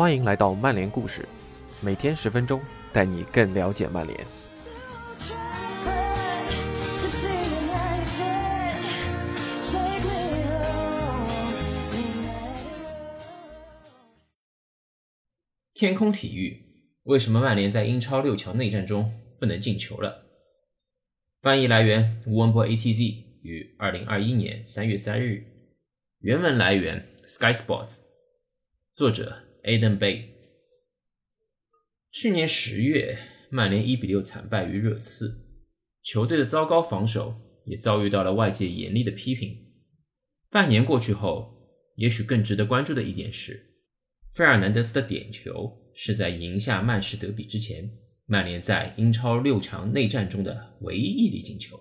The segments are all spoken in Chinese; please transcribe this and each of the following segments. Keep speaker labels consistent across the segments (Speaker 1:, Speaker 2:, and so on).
Speaker 1: 欢迎来到曼联故事，每天十分钟，带你更了解曼联。
Speaker 2: 天空体育，为什么曼联在英超六强内战中不能进球了？翻译来源：吴文博 ATZ，于二零二一年三月三日。原文来源：Sky Sports。作者：Adam Bay。去年十月，曼联一比六惨败于热刺，球队的糟糕防守也遭遇到了外界严厉的批评。半年过去后，也许更值得关注的一点是，费尔南德斯的点球是在赢下曼市德比之前，曼联在英超六强内战中的唯一一粒进球。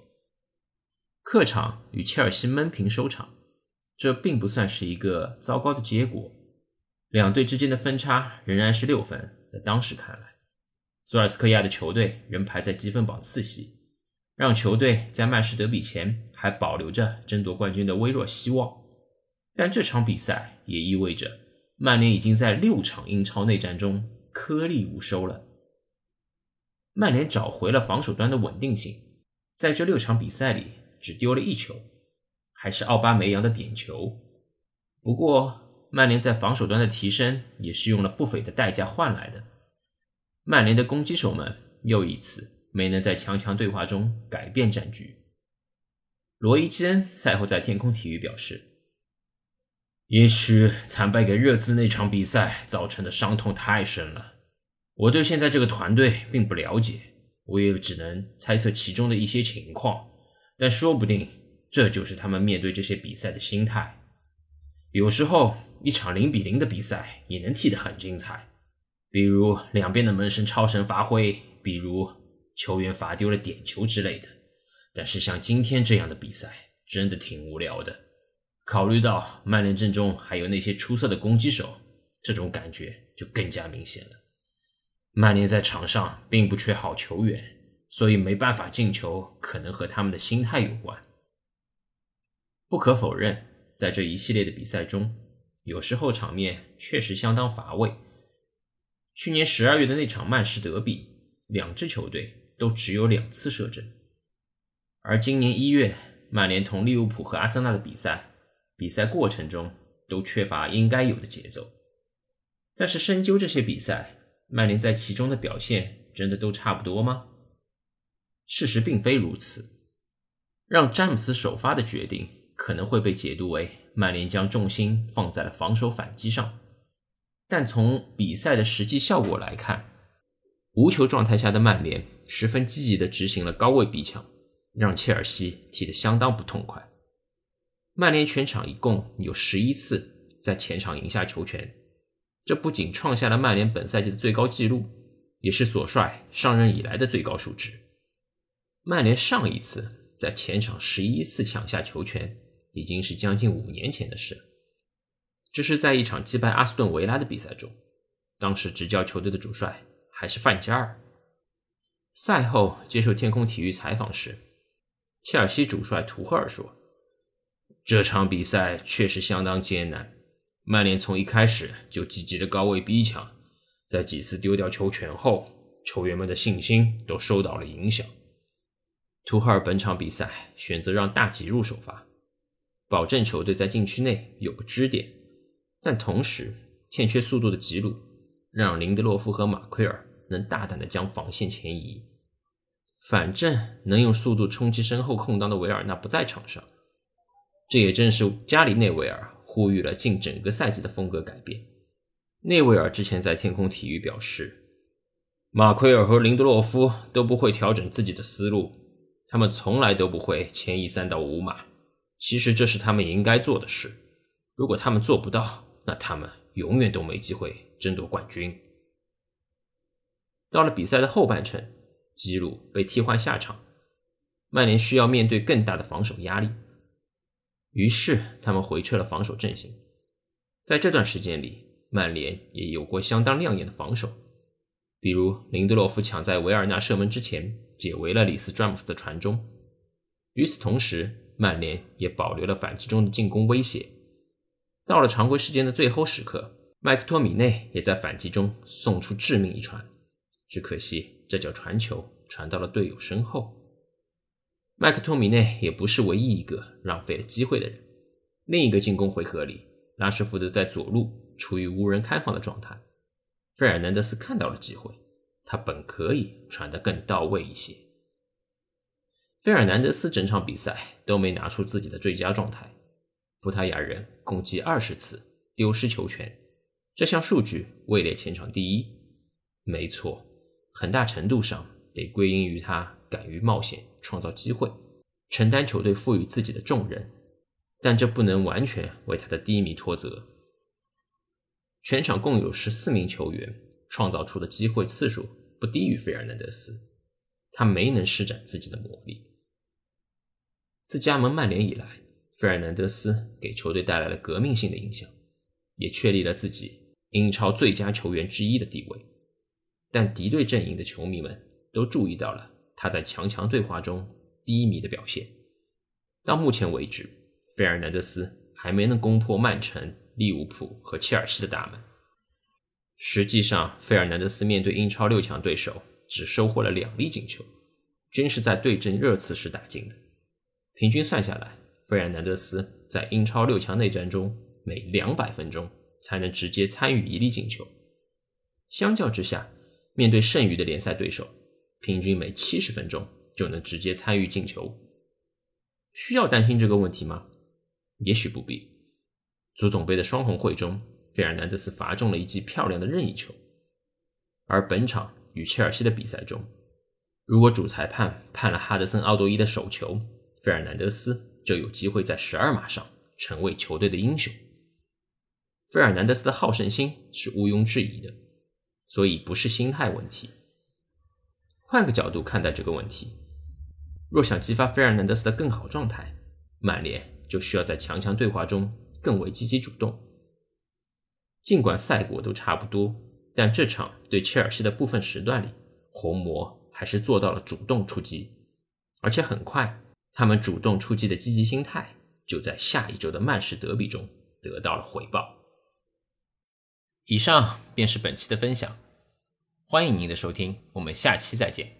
Speaker 2: 客场与切尔西闷平收场，这并不算是一个糟糕的结果。两队之间的分差仍然是六分，在当时看来，索尔斯克亚的球队仍排在积分榜次席，让球队在曼市德比前还保留着争夺冠军的微弱希望。但这场比赛也意味着曼联已经在六场英超内战中颗粒无收了。曼联找回了防守端的稳定性，在这六场比赛里只丢了一球，还是奥巴梅扬的点球。不过，曼联在防守端的提升也是用了不菲的代价换来的。曼联的攻击手们又一次没能在强强对话中改变战局。罗伊·基恩赛后在天空体育表示：“也许惨败给热刺那场比赛造成的伤痛太深了。我对现在这个团队并不了解，我也只能猜测其中的一些情况。但说不定这就是他们面对这些比赛的心态。有时候。”一场零比零的比赛也能踢得很精彩，比如两边的门神超神发挥，比如球员罚丢了点球之类的。但是像今天这样的比赛真的挺无聊的。考虑到曼联阵中还有那些出色的攻击手，这种感觉就更加明显了。曼联在场上并不缺好球员，所以没办法进球，可能和他们的心态有关。不可否认，在这一系列的比赛中。有时候场面确实相当乏味。去年十二月的那场曼市德比，两支球队都只有两次射正。而今年一月曼联同利物浦和阿森纳的比赛，比赛过程中都缺乏应该有的节奏。但是深究这些比赛，曼联在其中的表现真的都差不多吗？事实并非如此。让詹姆斯首发的决定可能会被解读为。曼联将重心放在了防守反击上，但从比赛的实际效果来看，无球状态下的曼联十分积极地执行了高位逼抢，让切尔西踢得相当不痛快。曼联全场一共有十一次在前场赢下球权，这不仅创下了曼联本赛季的最高纪录，也是索帅上任以来的最高数值。曼联上一次在前场十一次抢下球权。已经是将近五年前的事。这是在一场击败阿斯顿维拉的比赛中，当时执教球队的主帅还是范加尔。赛后接受天空体育采访时，切尔西主帅图赫尔说：“这场比赛确实相当艰难，曼联从一开始就积极的高位逼抢，在几次丢掉球权后，球员们的信心都受到了影响。”图赫尔本场比赛选择让大吉入首发。保证球队在禁区内有个支点，但同时欠缺速度的吉鲁让林德洛夫和马奎尔能大胆的将防线前移。反正能用速度冲击身后空当的维尔纳不在场上，这也正是加里内维尔呼吁了近整个赛季的风格改变。内维尔之前在天空体育表示，马奎尔和林德洛夫都不会调整自己的思路，他们从来都不会前移三到五码。其实这是他们应该做的事，如果他们做不到，那他们永远都没机会争夺冠军。到了比赛的后半程，基鲁被替换下场，曼联需要面对更大的防守压力，于是他们回撤了防守阵型。在这段时间里，曼联也有过相当亮眼的防守，比如林德洛夫抢在维尔纳射门之前解围了里斯詹姆斯的传中。与此同时，曼联也保留了反击中的进攻威胁。到了常规时间的最后时刻，麦克托米内也在反击中送出致命一传，只可惜这脚传球传到了队友身后。麦克托米内也不是唯一一个浪费了机会的人。另一个进攻回合里，拉什福德在左路处于无人看防的状态，费尔南德斯看到了机会，他本可以传得更到位一些。费尔南德斯整场比赛都没拿出自己的最佳状态，葡萄牙人共计二十次丢失球权。这项数据位列前场第一，没错，很大程度上得归因于他敢于冒险、创造机会、承担球队赋予自己的重任，但这不能完全为他的低迷脱责。全场共有十四名球员创造出的机会次数不低于费尔南德斯，他没能施展自己的魔力。自加盟曼联以来，费尔南德斯给球队带来了革命性的影响，也确立了自己。英超最佳球员之一的地位，但敌对阵营的球迷们都注意到了他在强强对话中低迷的表现。到目前为止，费尔南德斯还没能攻破曼城、利物浦和切尔西的大门。实际上，费尔南德斯面对英超六强对手只收获了两粒进球，均是在对阵热刺时打进的。平均算下来，费尔南德斯在英超六强内战中每两百分钟。才能直接参与一粒进球。相较之下，面对剩余的联赛对手，平均每七十分钟就能直接参与进球。需要担心这个问题吗？也许不必。足总杯的双红会中，费尔南德斯罚中了一记漂亮的任意球。而本场与切尔西的比赛中，如果主裁判判了哈德森·奥多伊的手球，费尔南德斯就有机会在十二码上成为球队的英雄。费尔南德斯的好胜心是毋庸置疑的，所以不是心态问题。换个角度看待这个问题，若想激发费尔南德斯的更好状态，曼联就需要在强强对话中更为积极主动。尽管赛果都差不多，但这场对切尔西的部分时段里，红魔还是做到了主动出击，而且很快，他们主动出击的积极心态就在下一周的曼市德比中得到了回报。以上便是本期的分享，欢迎您的收听，我们下期再见。